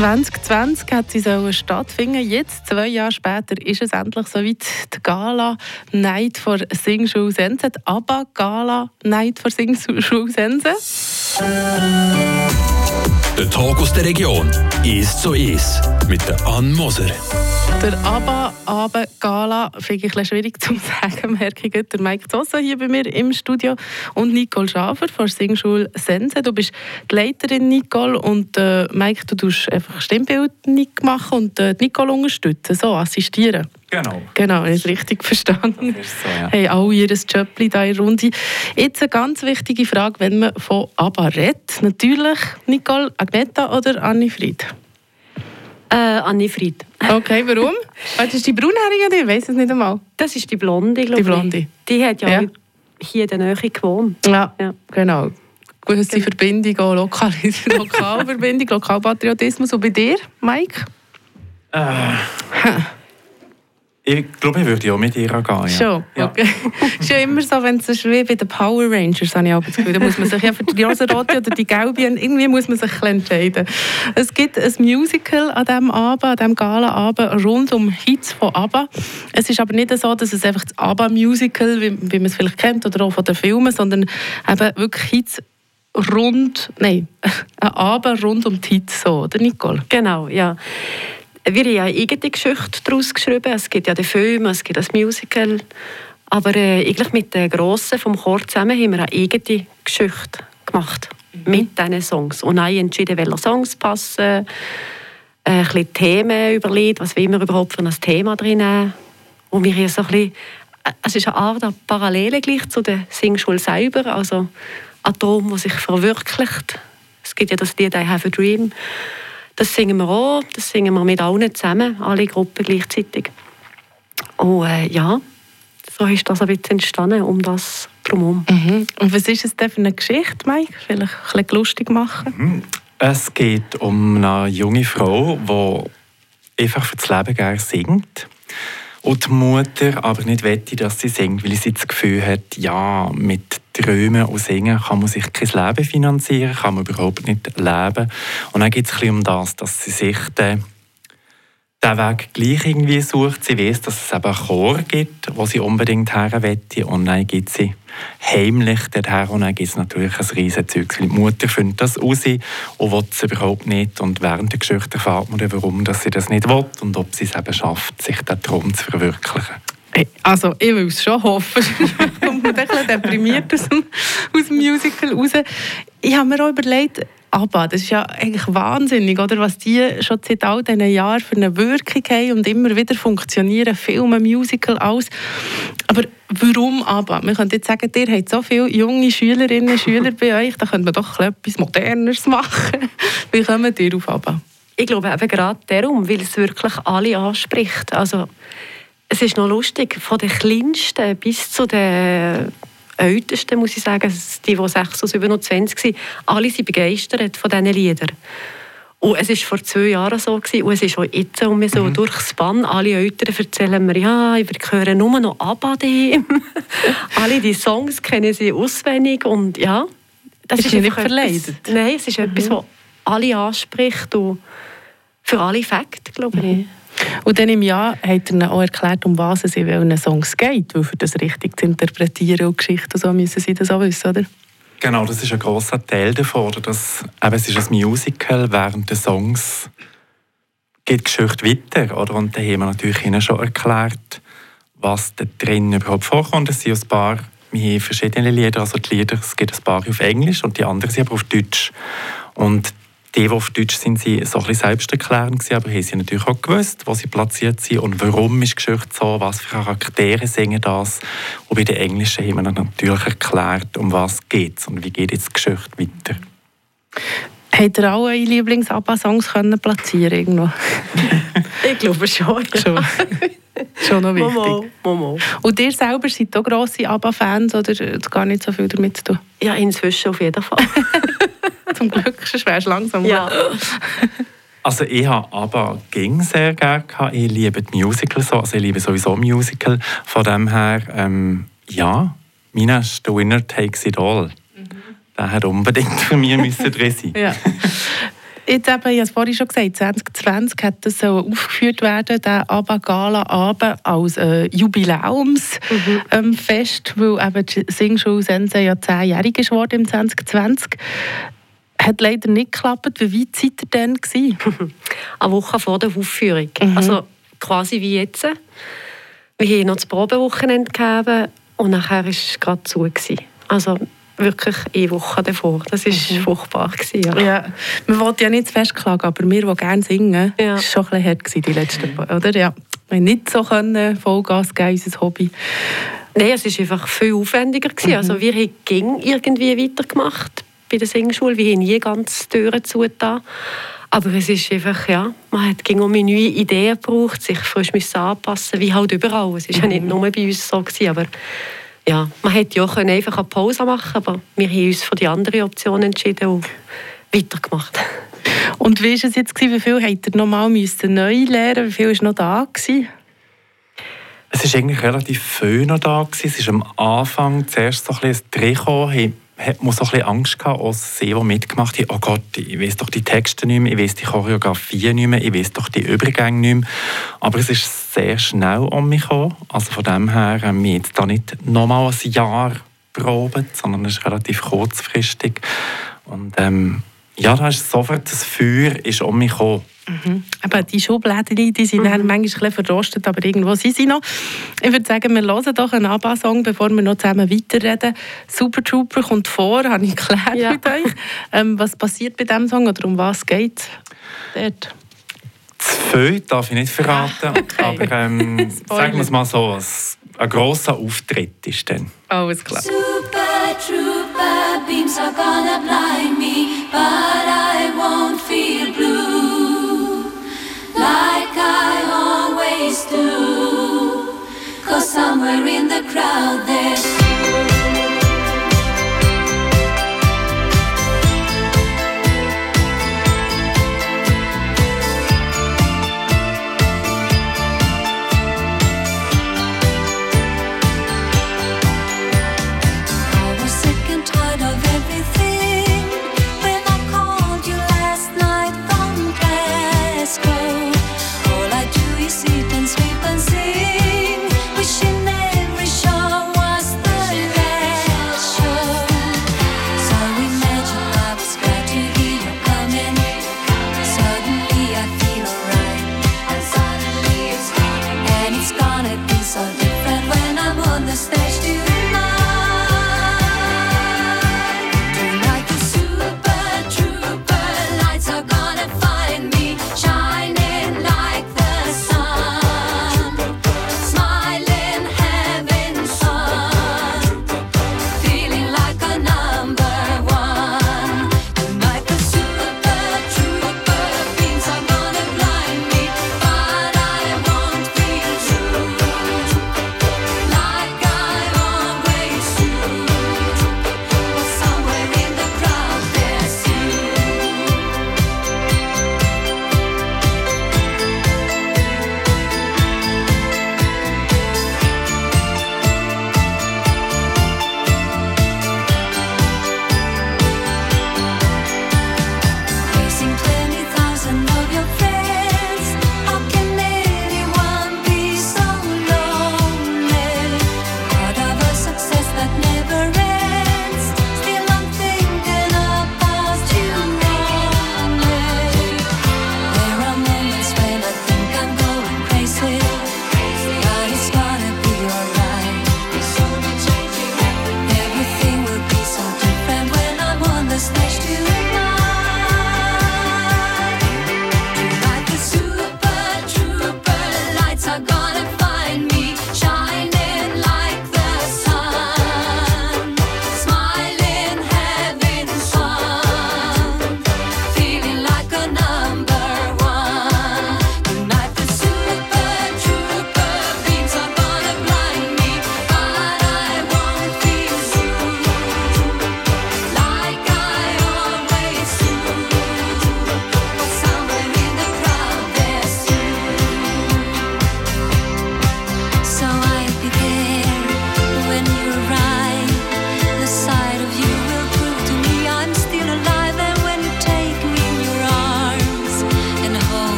2020 hat sie so stattfinden. Jetzt, zwei Jahre später, ist es endlich soweit. Die Gala Night for Singschule Sense. Die Gala Night for Singschule Sense. Der Tag aus der Region ist so ist mit der Ann Moser. Der ABBA Abend Gala finde ich ein schwierig zu sagen, merke ich. Der Mike Zossa hier bei mir im Studio und Nicole Schafer von der Singschule Sense. Du bist die Leiterin, Nicole, und äh, Mike, du tust einfach Stimmbildung machen und äh, Nicole unterstützen, so assistieren. Genau. Genau, ich habe richtig verstanden. Das ist so, ja. Haben alle ihr Jobli da in Runde. Jetzt eine ganz wichtige Frage, wenn man von ABBA redet. Natürlich Nicole, Agneta oder Anni Fried? Äh, Anni Fried. Okay, warum? Ah, das ist die Braunhaarige, ich weiß es nicht einmal. Das ist die Blonde, glaube Die Blonde. ich. Die hat ja, Ja. hier in der Nähe gewohnt. Ja, Ja. genau. Gewisse Verbindung, auch Lokal Lokalverbindung, Lokalpatriotismus. Und bei dir, Mike? Ich glaube, ich würde auch mit ihr gehen. Ja. Schon, Ja. okay. ist ja immer so, wenn es ist wie bei den Power Rangers, habe ich auch das Gefühl, da muss man sich ja für die rosa-rote oder die gelbe, irgendwie muss man sich entscheiden. Es gibt ein Musical an diesem Abend, an diesem Gala-Abend, rund um Hits von ABBA. Es ist aber nicht so, dass es einfach das ABBA-Musical, wie, wie man es vielleicht kennt, oder auch von den Filmen, sondern eben wirklich Hits rund, nein, ein Abend rund um die Hits, so, oder Nicole? Genau, ja. Wir haben ja eine eigene Geschichte daraus geschrieben. Es gibt ja den Film, es gibt das Musical. Aber äh, eigentlich mit den Grossen vom Chor zusammen haben wir eine eigene Geschichte gemacht. Mit diesen Songs. Und auch entschieden, welche Songs passen. Ein bisschen Themen überlegt, was wir überhaupt für ein Thema drin haben. Und wir haben so ein bisschen, äh, es ist eine Art eine Parallele gleich zu der Singschule selber. Also ein Traum, der sich verwirklicht. Es gibt ja das Lied «I have a dream». Das singen wir auch, das singen wir mit allen zusammen, alle Gruppen gleichzeitig. Und äh, ja, so ist das ein bisschen entstanden, um das drumherum. Mhm. Und was ist es denn für eine Geschichte, Mike? Vielleicht ein bisschen lustig machen? Es geht um eine junge Frau, die einfach für das Leben gerne singt. Und die Mutter aber nicht wette, dass sie singt, weil sie das Gefühl hat, ja, mit Träumen und Singen kann man sich kein Leben finanzieren, kann man überhaupt nicht leben. Und dann geht es um das, dass sie sich den, den Weg gleich irgendwie sucht. Sie weiß, dass es eben Chor gibt, wo sie unbedingt her wette. Und dann geht sie heimlich dorthin und dann gibt es natürlich ein riesen Zeug. Die Mutter findet das raus und will es überhaupt nicht. Und während der Geschichte erfahrt man warum dass sie das nicht will und ob sie es eben schafft, sich den Traum zu verwirklichen. Hey, Also, ich will es schon hoffen. Kommt man ein bisschen deprimiert aus dem Musical raus. Ich habe mir auch überlegt, aber das ist ja eigentlich wahnsinnig, oder? was die schon seit all diesen Jahren für eine Wirkung haben und immer wieder funktionieren, Filme, Musical, alles. Aber warum aber? Man könnte jetzt sagen, ihr habt so viele junge Schülerinnen und Schüler bei euch, da könnte man doch etwas Moderneres machen. Wie kommt ihr auf ABBA? Ich glaube eben gerade darum, weil es wirklich alle anspricht. Also, es ist noch lustig, von den Kleinsten bis zu den Ältesten, muss ich sagen, die, die 6 oder 27 waren, alle sind begeistert von diesen Liedern. Und es war vor zwei Jahren so gewesen, und es ist auch jetzt um so durchs Bann. Alle Eltern erzählen mir, ja, wir hören nur noch ABBA alle die Songs kennen sie auswendig und ja. Das Ist sie nicht verleidet? Nein, es ist etwas, was alle anspricht und für alle Fakt, glaube ich. Und dann im Jahr hat er auch erklärt, um was es in welchen Songs geht, weil für das richtig zu interpretieren und Geschichten so müssen sie das auch wissen, oder? Genau, das ist ein großer Teil davon. Dass, eben, es ist ein Musical, während der Songs geht die Geschichte weiter. Oder? Und da haben wir natürlich ihnen schon erklärt, was da drin überhaupt vorkommt. Es sind ein paar, wir haben verschiedene Lieder, also die Lieder, es gibt ein paar auf Englisch und die anderen sind aber auf Deutsch. Und die, die auf Deutsch sind, sind so ein bisschen selbsterklärend gewesen, aber haben sie natürlich auch gewusst, wo sie platziert sind und warum ist die Geschichte so, was für Charaktere singen das. Und bei den Englischen haben wir natürlich erklärt, um was geht und wie geht jetzt die Geschichte weiter. Habt ihr alle eure Lieblings-ABBA-Songs können platzieren irgendwo? Ich glaube schon. Schon. Schon noch wichtig. Momo, Momo. Und ihr selber seid auch grosse ABBA-Fans oder hat gar nicht so viel damit zu tun? Ja, inzwischen auf jeden Fall. Zum Glück, sonst wärst du langsam. ja. Also ich habe aber ging sehr gerne gehabt. Ich liebe die Musicals so, also ich liebe sowieso Musical. Von dem her, ähm, ja, meiner ist «The Winner Takes It All». Der hat unbedingt für mich müssen drin sein. Ja. Jetzt eben, ich habe es vorhin schon gesagt, 2020 hat das so aufgeführt werden, der ABBA Gala Abend als äh, Jubiläumsfest, mhm. ähm, weil eben die Singschule Sensei ja zehnjährig geworden im 2020 hat leider nicht geklappt. Wie weit seid ihr denn? Eine Woche vor der Aufführung. Mhm. Also quasi wie jetzt. Wir haben noch das Probewochenende gegeben und nachher war es gerade zu. Also wirklich eine Woche davor. Das war mhm. furchtbar. Gewesen, ja. ja. Man wollte ja nicht zu fest klagen, aber wir, die gerne singen, ja. war schon ein bisschen hart die letzten mhm. oder? Ja. Wir haben nicht so können Vollgas geben, unser Hobby. Nein, es war einfach viel aufwendiger. Gewesen. Mhm. Also wir haben irgendwie weitergemacht bei der Singschule. Wir haben nie ganz die Türen zugetan. Aber es ist einfach, ja, man hat ging um neue Ideen gebraucht, sich frisch anpassen, wie halt überall. Es war ja nicht mhm. nur bei uns so, gewesen, aber ja, man hätte ja können einfach eine Pause machen aber wir haben uns für die andere Option entschieden und weitergemacht. Und wie war es jetzt? Wie viel habt ihr nochmal neu lernen Wie viel war noch da? Gewesen? Es war eigentlich relativ viel noch da. Gewesen. Es ist am Anfang zuerst so ein bisschen ein hat man so ein Angst gehabt, als sie, die mitgemacht haben, oh Gott, ich weiß doch die Texte nicht mehr, ich weiß die Choreografie nicht mehr, ich weiß doch die Übergänge nicht mehr. Aber es ist sehr schnell um mich gekommen. Also von dem her haben wir jetzt da nicht nochmal ein Jahr probiert, sondern es ist relativ kurzfristig. Und ähm, ja, da ist sofort das Feuer ist um mich gekommen. Mhm. Aber die Schubladen die sind mhm. manchmal ein bisschen verrostet, aber irgendwo sind sie noch. Ich würde sagen, wir hören doch einen ABBA-Song, bevor wir noch zusammen weiterreden. Super Trooper kommt vor, habe ich geklärt ja. mit euch. Ähm, was passiert bei diesem Song oder um was geht es Zu viel darf ich nicht verraten, okay. aber ähm, sagen wir es mal so, ein grosser Auftritt ist dann. Alles klar. Super beams are gonna blind me, but I won't feel blue. like I always do. Cause somewhere in the crowd there's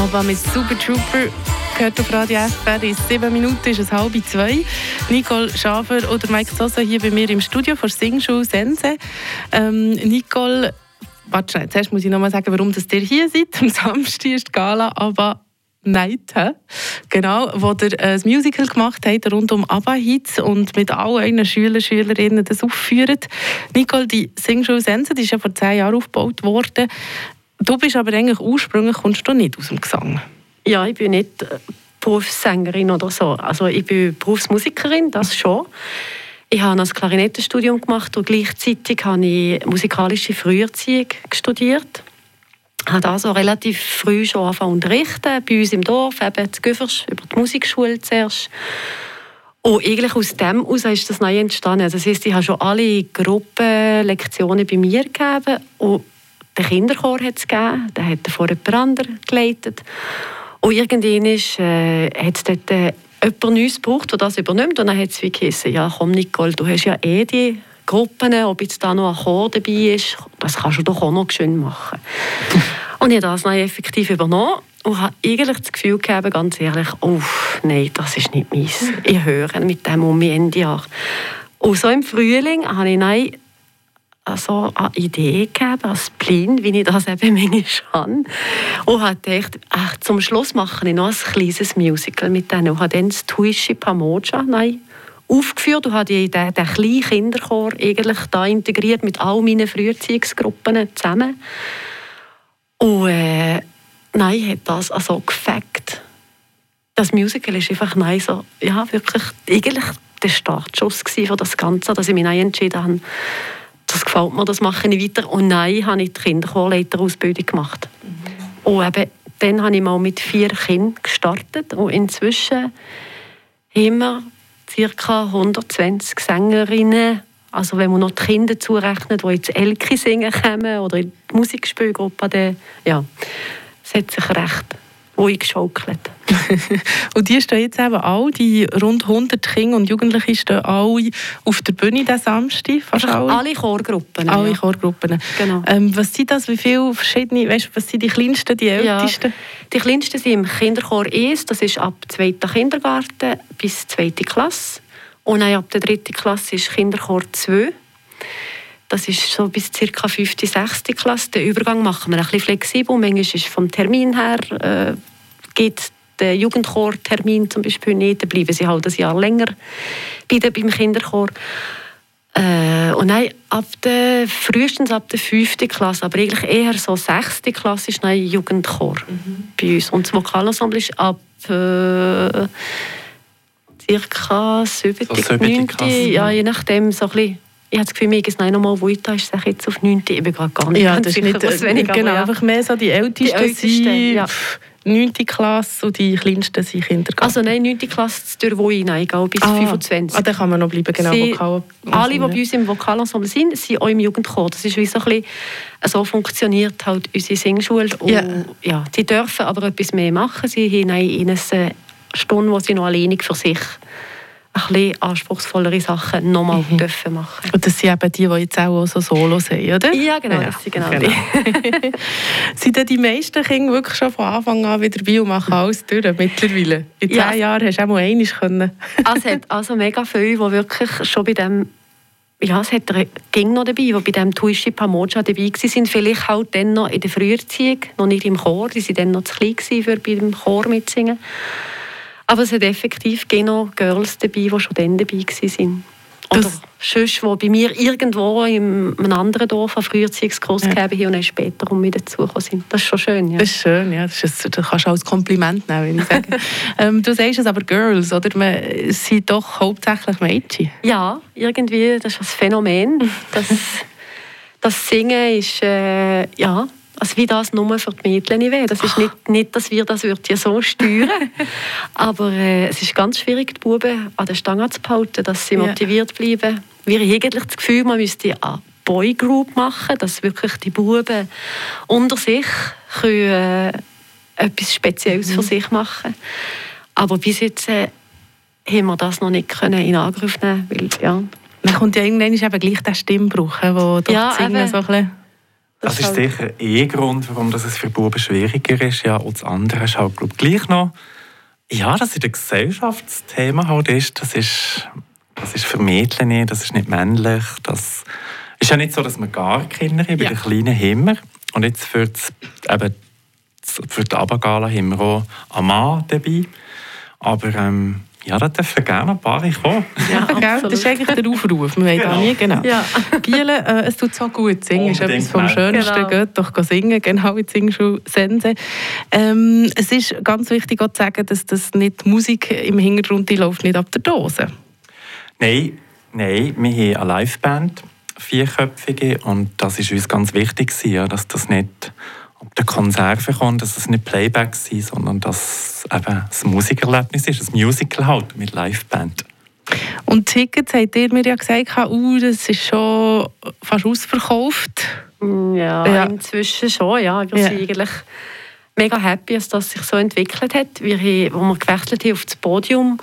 Aber mit Super Trooper gehört auf Radio FR. In sieben Minuten ist es halb zwei. Nicole Schafer oder Mike Sosa hier bei mir im Studio von Singschule Sense. Ähm, Nicole, warte schnell, zuerst muss ich noch mal sagen, warum das ihr hier seid. Am Samstag ist die Gala, aber Night, he? genau, wo ihr äh, ein Musical gemacht habt rund um ABBA-Hits und mit allen euren Schülern Schülerinnen das aufführt. Nicole, die Singschule Sense, die ist ja vor zehn Jahren aufgebaut worden. Du bist aber eigentlich ursprünglich kommst du nicht aus dem Gesang. Ja, ich bin nicht äh, Berufssängerin oder so. Also ich bin Berufsmusikerin, das schon. Ich habe ein Klarinettenstudium gemacht und gleichzeitig habe ich musikalische Früherziehung studiert. Ich habe also relativ früh schon angefangen unterrichten, bei uns im Dorf, eben zu Güfers, über die Musikschule zuerst. Und eigentlich aus dem heraus ist das neu entstanden. Das heisst, ich habe schon alle Gruppenlektionen bei mir gegeben und den Kinderchor hat es gegeben, den hat vor jemand anderem geleitet. Und irgendwann ist, äh, hat es dort äh, jemand Neues gebraucht, der das übernimmt. Und dann hat es wie geheißen, ja komm Nicole, du hast ja eh die Gruppen, ob jetzt da noch ein Chor dabei ist, das kannst du doch auch noch schön machen. und ich habe das dann effektiv übernommen und habe eigentlich das Gefühl gehabt, ganz ehrlich, oh, nein, das ist nicht meins. Ich höre mit dem um Ende Jahr. Und so im Frühling habe ich dann so eine Idee gegeben, als Plan, wie ich das eben manchmal habe. Und habe gedacht, ach, zum Schluss mache ich noch ein kleines Musical mit denen. Und habe dann das Tuishi Pamoja aufgeführt und habe den, den kleinen Kinderchor eigentlich da integriert mit all meinen Früherziehungsgruppen zusammen. Und äh, nein, hat das also gefackt. Das Musical ist einfach nein, so, ja, wirklich eigentlich der Startschuss für das Ganze, dass ich mich entschieden habe, das gefällt mir, das mache ich weiter. Und nein, habe ich die Kinderchorleiterausbildung gemacht. Mhm. Und eben, dann habe ich mal mit vier Kindern gestartet und inzwischen wir ca. 120 Sängerinnen, also wenn man noch die Kinder zurechnet, die ins Elki singen kommen oder in die Musikspielgruppe, dann, ja, es hat sich recht geschaukelt. und die stehen jetzt eben alle, die rund 100 Kinder und Jugendliche stehen alle auf der Bühne diesen Samstag. Fast alle. alle Chorgruppen. Alle ja. Chorgruppen. Genau. Ähm, was sind das? Wie viele verschiedene, weißt, was sind die kleinsten, die ältesten? Ja, die kleinsten sind im Kinderchor 1, das ist ab 2. Kindergarten bis 2. Klasse. Und dann ab der 3. Klasse ist Kinderchor 2. Das ist so bis ca. 5. 6. Klasse. Den Übergang machen wir ein bisschen flexibel. Manchmal ist vom Termin her äh, geht der Jugendchor-Termin zum Beispiel nicht, dann bleiben sie halt ein Jahr länger bei beim Kinderchor. Äh, und nein, ab der, frühestens ab der fünften Klasse, aber eigentlich eher so sechste Klasse ist ein Jugendchor mhm. bei uns. Und das Vokalensemble ist ab äh, ca. 7. So 9. Ja, je nachdem so ein bisschen ich habe das Gefühl, mir ist noch mal weiter, ist es jetzt auf 9. Ich bin gerade gar nicht ja, das sicher, ist nicht, was wenig, Genau, ja. einfach mehr so die Ältesten, die Ältesten ja. 9. Klasse und die kleinsten sind Kindergarten. Also nein, 9. Klasse durch wo hinein, bis ah, 25. Ah, da kann man noch bleiben, genau. Sie, Vokal alle, die bei uns im Vokalensemble sind, sind auch im Jugendchor. Das ist wie so ein bisschen, so funktioniert halt unsere Singschule. Und, ja. ja. die dürfen aber etwas mehr machen. Sie haben in eine Stunde, wo sie noch alleinig für sich ein bisschen anspruchsvollere Sachen nochmal mhm. dürfen machen. Und das sind eben die, die jetzt auch so Solo sind, oder? Ja, genau, ja. das sind genau, genau. die. sind denn die meisten Kinder wirklich schon von Anfang an wieder dabei und machen alles durch mittlerweile? In zehn ja. Jahren hast du auch mal einmal können. also, es hat also mega viele, die wirklich schon bei dem ja, es hat ging noch dabei, die bei dem Tuishi Pamoja dabei waren. Vielleicht halt dann noch in der Früherziehung, noch nicht im Chor. Die waren dann noch zu klein für beim Chor mitsingen. Aber es hat effektiv noch Girls dabei, die schon dann dabei waren. Oder das sonst, die bei mir irgendwo in einem anderen Dorf einen Früherziehungskurs ja. gegeben haben und dann später um wieder dazugekommen sind. Das ist schon schön. Ja. Das ist schön, ja. Das, ist, das kannst du als Kompliment nehmen, ich sagen. ähm, du sagst es aber Girls, oder? Man sind doch hauptsächlich Mädchen. Ja, irgendwie, das ist ein Phänomen. Das, das Singen ist, äh, ja, also wie das nur für die Mädchen wäre. Das ist nicht, nicht, dass wir das ja so steuern aber äh, es ist ganz schwierig, die Buben an der Stange zu behalten, dass sie motiviert bleiben. Wir haben eigentlich das Gefühl, man müsste eine Boygroup machen, dass wirklich die Buben unter sich können, äh, etwas Spezielles mhm. für sich machen Aber bis jetzt äh, haben wir das noch nicht können in Angriff nehmen weil, ja. Man kommt ja irgendwann eben gleich den Stimmbruch, wo ja, Singen so ein bisschen Das, ist halt- sicher eh Grund, warum das es für Buben schwieriger ist. Ja, und das andere ist halt, glaub, gleich noch, ja, dass in der Gesellschaft das Thema halt ist, das ist, das ist für Mädchen nicht, das ist nicht männlich. Das ist ja nicht so, dass wir gar Kinder haben, bei Ja. den Kleinen wir. Und jetzt für, das, eben, das- für die Abendgala haben wir auch einen Mann dabei. Aber ähm, ja, da dürfen gerne ein paar kommen. Ja, gell? das ist eigentlich der Aufruf. Wir wollen da Genau. nie, genau. Ja. Giele, äh, es tut so gut. Singen ist Unbedingt, etwas vom. Schönsten. Genau. Geht doch singen, genau in die Singschule Sense. Ähm, es ist ganz wichtig auch zu sagen, dass das nicht die Musik im Hintergrund die läuft nicht ab der Dose. Nein, nein, wir haben eine Liveband, vierköpfige, und das ist uns ganz wichtig, ja, dass das nicht ob der Konserve kommt, dass es nicht Playback sind, sondern dass es eben ein Musikerlebnis ist, ein Musical halt mit Liveband. Und Tickets, habt ihr mir ja gesagt, uh, das ist schon fast ausverkauft. Ja, Ja. inzwischen schon. Ja. Wir Ja. sind eigentlich mega happy, dass das sich so entwickelt hat. Wir haben, wo wir gewechselt haben auf das Podium,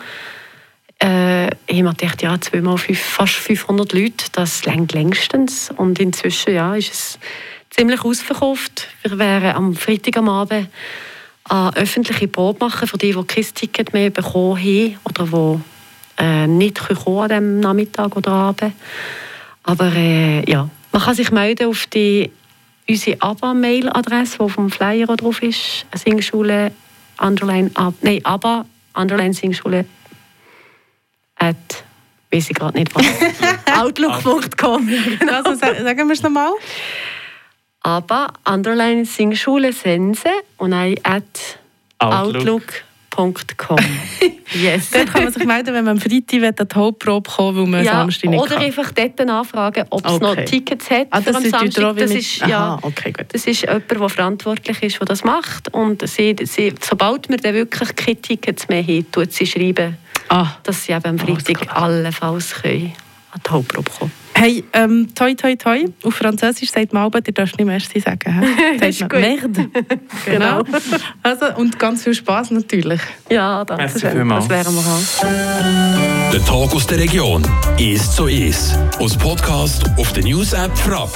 äh, haben wir gedacht, ja, zweimal fünf, fast 500 Leute, das längt längstens. Und inzwischen ja, ist es ziemlich ausverkauft. Wir werden am Freitag am Abend eine öffentliche Probe machen für die, die kein Ticket mehr bekommen haben oder die äh, nicht kommen an diesem Nachmittag oder Abend. Aber äh, ja, man kann sich melden auf die, unsere ABBA-Mail-Adresse, die auf dem Flyer auch drauf ist. Singschule, underline, ab, nein, ABBA, underline Singschule, at, weiß ich gerade nicht was, outlook.com. Also sa- sagen wir es nochmal. ABBA, underline Singschule Sense und ein at Outlook. outlook.com. yes. Dort kann man sich melden, wenn man am Freitag an die Hauptprobe kommen will, weil man Ja, Samstag nicht oder kann. einfach dort nachfragen, ob es noch Okay. Tickets hat Ah, für das am Samstag. Das ist, Aha, ja, okay, gut. das ist jemand, der verantwortlich ist, der das macht. Und sie, sie, sobald wir dann wirklich keine Tickets mehr haben, tut sie schreiben, Ah. dass sie eben am Alles Freitag klar. allenfalls können an die Hauptprobe kommen Hey, ähm, toi toi toi. Auf Französisch sagt man aber, du darfst nicht Merci sagen. hä? Das ist gut. Merde. genau. Also, und ganz viel Spaß natürlich. Ja, danke Merci schön. Das wären wir auch. Der Tag aus der Region ist so ist. Aus Podcast auf der News App Frapp.